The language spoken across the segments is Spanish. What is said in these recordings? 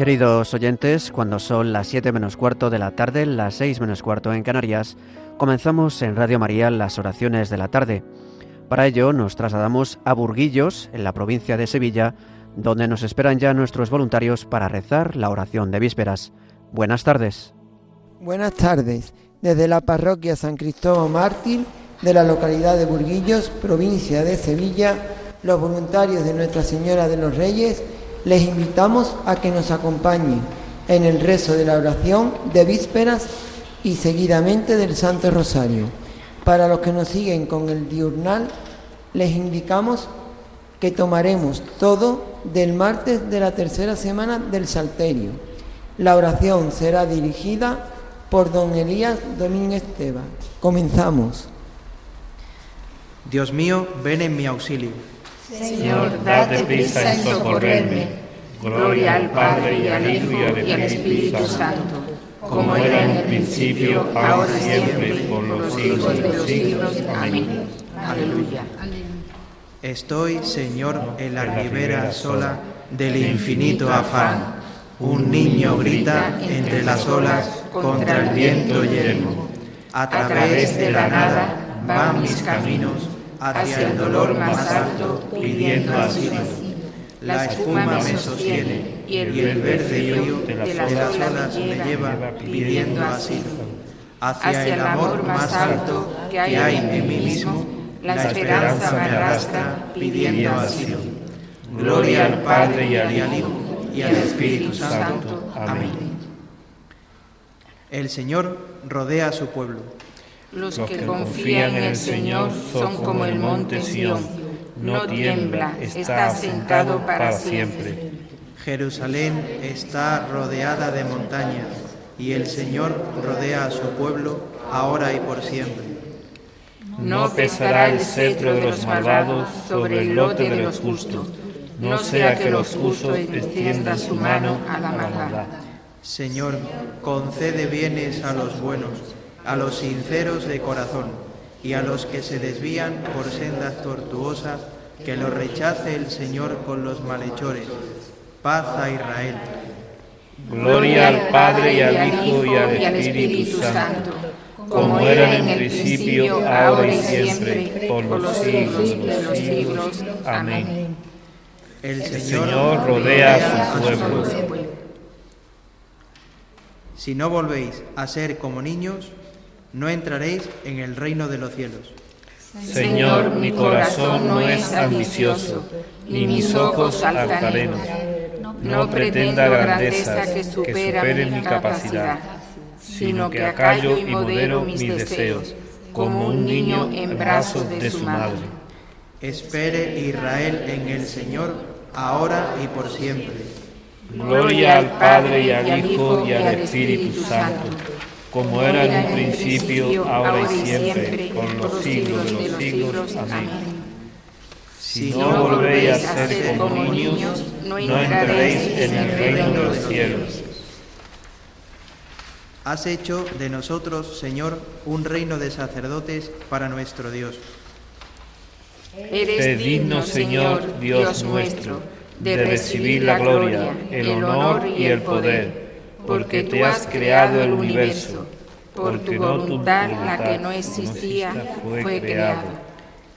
Queridos oyentes, cuando son las 7 menos cuarto de la tarde, las 6 menos cuarto en Canarias, comenzamos en Radio María las oraciones de la tarde. Para ello nos trasladamos a Burguillos, en la provincia de Sevilla, donde nos esperan ya nuestros voluntarios para rezar la oración de vísperas. Buenas tardes. Buenas tardes. Desde la parroquia San Cristóbal Mártir de la localidad de Burguillos, provincia de Sevilla, los voluntarios de Nuestra Señora de los Reyes, les invitamos a que nos acompañen en el rezo de la oración de vísperas y seguidamente del Santo Rosario. Para los que nos siguen con el diurnal, les indicamos que tomaremos todo del martes de la tercera semana del Salterio. La oración será dirigida por don Elías Domínguez Teba. Comenzamos. Dios mío, ven en mi auxilio. Señor, date prisa en socorrerme. Gloria al Padre y al Hijo y al Espíritu Santo, como era en el principio, ahora y siempre, por los siglos de los siglos. Amén. Aleluya. Estoy, Señor, en la ribera sola del infinito afán. Un niño grita entre las olas contra el viento yermo. A través de la nada van mis caminos hacia el dolor más alto pidiendo asilo. La espuma me sostiene y el verde río de las olas me lleva pidiendo asilo. Hacia el amor más alto que hay en mí mismo, la esperanza me arrastra pidiendo asilo. Gloria al Padre y al Hijo y al Espíritu Santo. Amén. El Señor rodea a su pueblo. Los que confían en el Señor son como el monte Sión, no tiembla, está asentado para siempre. Jerusalén está rodeada de montañas y el Señor rodea a su pueblo ahora y por siempre. No pesará el cetro de los malvados sobre el lote de los justos, no sea que los justos extiendan su mano a la maldad. Señor, concede bienes a los buenos a los sinceros de corazón y a los que se desvían por sendas tortuosas, que lo rechace el Señor con los malhechores. Paz a Israel. Gloria al Padre y al Hijo y al Espíritu Santo, como era en el principio, ahora y siempre, por los siglos de los siglos. Amén. El Señor rodea a su pueblo. Si no volvéis a ser como niños, no entraréis en el reino de los cielos. Señor, mi corazón no es ambicioso, ni mis ojos altaneros. No pretenda grandeza que supere mi capacidad, sino que acallo y modero mis deseos, como un niño en brazos de su madre. Espere Israel en el Señor, ahora y por siempre. Gloria al Padre y al Hijo y al Espíritu Santo como era en un principio, ahora y siempre, por los siglos de los siglos. Amén. Si no volvéis a ser como niños, no entraréis en el reino de los cielos. Has hecho de nosotros, Señor, un reino de sacerdotes para nuestro Dios. Eres digno, Señor, Dios nuestro, de recibir la gloria, el honor y el poder porque tú has creado el universo. Por tu voluntad, la que no existía fue creada.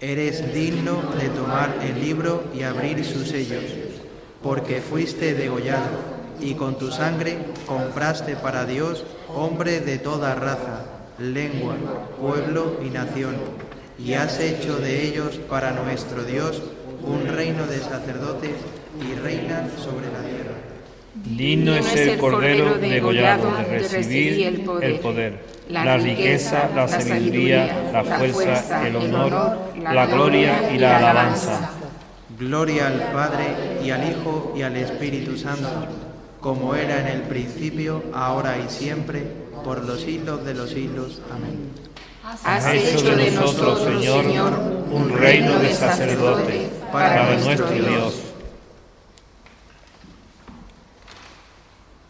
Eres digno de tomar el libro y abrir sus sellos, porque fuiste degollado y con tu sangre compraste para Dios hombre de toda raza, lengua, pueblo y nación, y has hecho de ellos para nuestro Dios un reino de sacerdotes y reinas sobre la tierra. Digno es el Cordero degollado de recibir el poder, la riqueza, la sabiduría, la fuerza, el honor, la gloria y la alabanza. Gloria al Padre y al Hijo y al Espíritu Santo, como era en el principio, ahora y siempre, por los siglos de los siglos. Amén. Has hecho de nosotros, Señor, un reino de sacerdote para nuestro Dios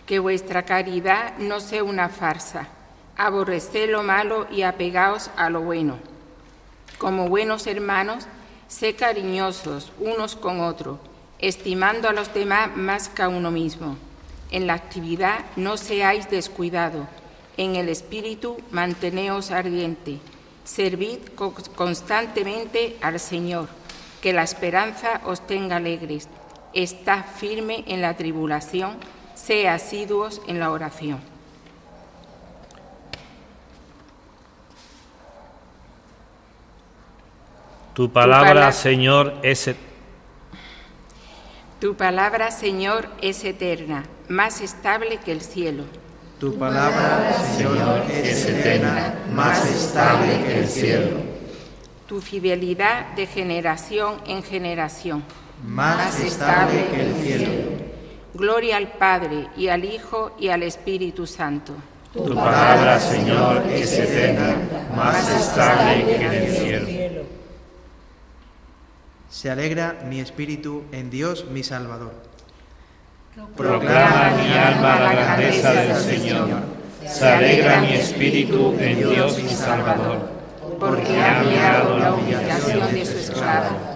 que vuestra caridad no sea una farsa. Aborreced lo malo y apegaos a lo bueno. Como buenos hermanos, sé cariñosos unos con otros, estimando a los demás más que a uno mismo. En la actividad no seáis descuidado, en el espíritu manteneos ardiente, servid constantemente al Señor, que la esperanza os tenga alegres, está firme en la tribulación, sea asiduos en la oración. Tu palabra, Señor, es Tu palabra, Señor, es eterna, más estable que el cielo. Tu palabra, Señor, es eterna, más estable que el cielo. Tu fidelidad de generación en generación, más estable que el cielo. Gloria al Padre y al Hijo y al Espíritu Santo. Tu palabra, Señor, es eterna, más estable que el cielo. Se alegra mi espíritu en Dios mi Salvador. Proclama mi alma la grandeza del Señor. Se alegra mi espíritu en Dios mi Salvador. Porque ha mirado la humillación de su esclava.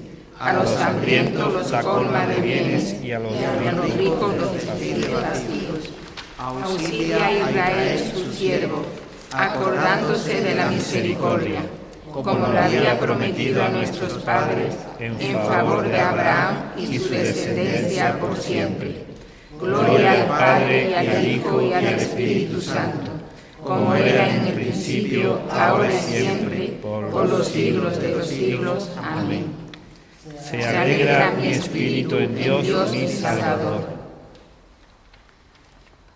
A los hambrientos los colma de bienes y a los, ricos los despide vacíos. Auxilia a Israel su siervo, acordándose de la misericordia como lo había prometido a nuestros padres, en favor de Abraham y su descendencia por siempre. Gloria al Padre y al Hijo y al Espíritu Santo, como era en el principio, ahora y siempre, por los siglos de los siglos. Amén. Se alegra mi espíritu en Dios, mi Salvador.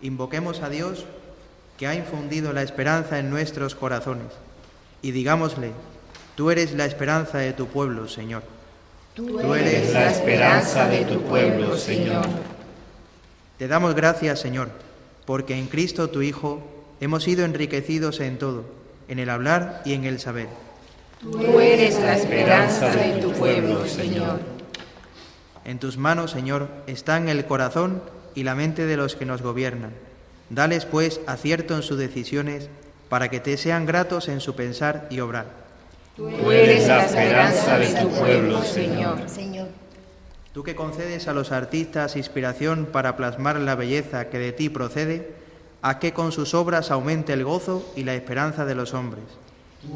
Invoquemos a Dios que ha infundido la esperanza en nuestros corazones y digámosle, tú eres la esperanza de tu pueblo, Señor. Tú eres la esperanza de tu pueblo, Señor. Te damos gracias, Señor, porque en Cristo tu Hijo hemos sido enriquecidos en todo, en el hablar y en el saber. Tú eres la esperanza de tu pueblo, Señor. En tus manos, Señor, están el corazón y la mente de los que nos gobiernan. Dales, pues, acierto en sus decisiones para que te sean gratos en su pensar y obrar. Tú eres la esperanza de tu pueblo, Señor. Tú que concedes a los artistas inspiración para plasmar la belleza que de ti procede, a que con sus obras aumente el gozo y la esperanza de los hombres.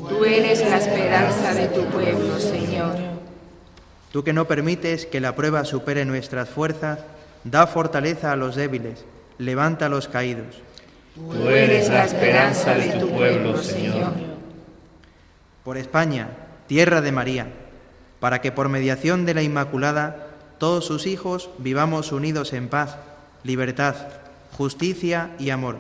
Tú eres la esperanza de tu pueblo, Señor. Tú que no permites que la prueba supere nuestras fuerzas, da fortaleza a los débiles, levanta a los caídos. Tú eres la esperanza de tu pueblo, Señor. Por España, tierra de María, para que por mediación de la Inmaculada todos sus hijos vivamos unidos en paz, libertad, justicia y amor,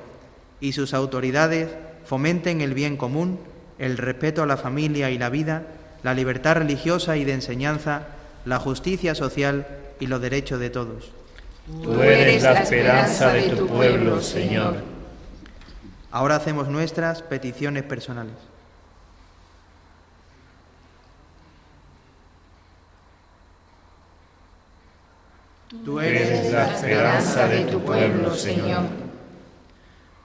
y sus autoridades fomenten el bien común, el respeto a la familia y la vida, la libertad religiosa y de enseñanza, la justicia social y los derechos de todos. Tú eres la esperanza de tu pueblo, Señor. Ahora hacemos nuestras peticiones personales. Tú eres la esperanza de tu pueblo, Señor.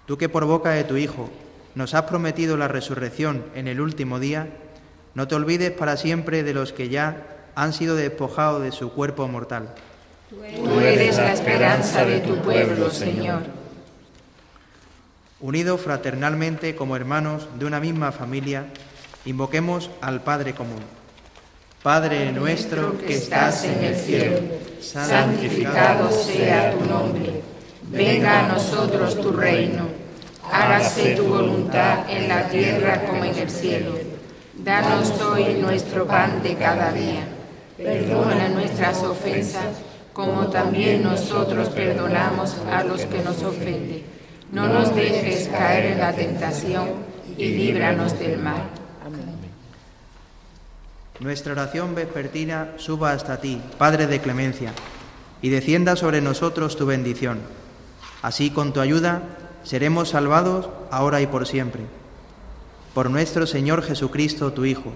Tú que por boca de tu Hijo nos has prometido la resurrección en el último día, no te olvides para siempre de los que ya han sido despojados de su cuerpo mortal. Tú eres la esperanza de tu pueblo, Señor unidos fraternalmente como hermanos de una misma familia, invoquemos al Padre común. Padre nuestro que estás en el cielo, santificado sea tu nombre. Venga a nosotros tu reino. Hágase tu voluntad en la tierra como en el cielo. Danos hoy nuestro pan de cada día. Perdona nuestras ofensas, como también nosotros perdonamos a los que nos ofenden no nos dejes caer en la tentación y líbranos del mal. Nuestra oración vespertina suba hasta ti, Padre de clemencia, y descienda sobre nosotros tu bendición. Así, con tu ayuda, seremos salvados ahora y por siempre. Por nuestro Señor Jesucristo, tu Hijo,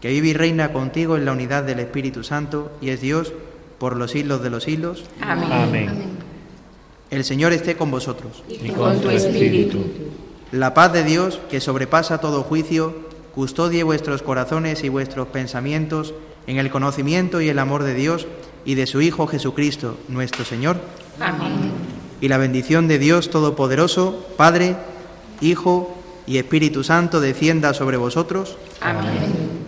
que vive y reina contigo en la unidad del Espíritu Santo y es Dios por los siglos de los siglos. Amén. El Señor esté con vosotros. Y con tu espíritu. La paz de Dios, que sobrepasa todo juicio, custodie vuestros corazones y vuestros pensamientos en el conocimiento y el amor de Dios y de su Hijo Jesucristo, nuestro Señor. Amén. Y la bendición de Dios Todopoderoso, Padre, Hijo y Espíritu Santo descienda sobre vosotros. Amén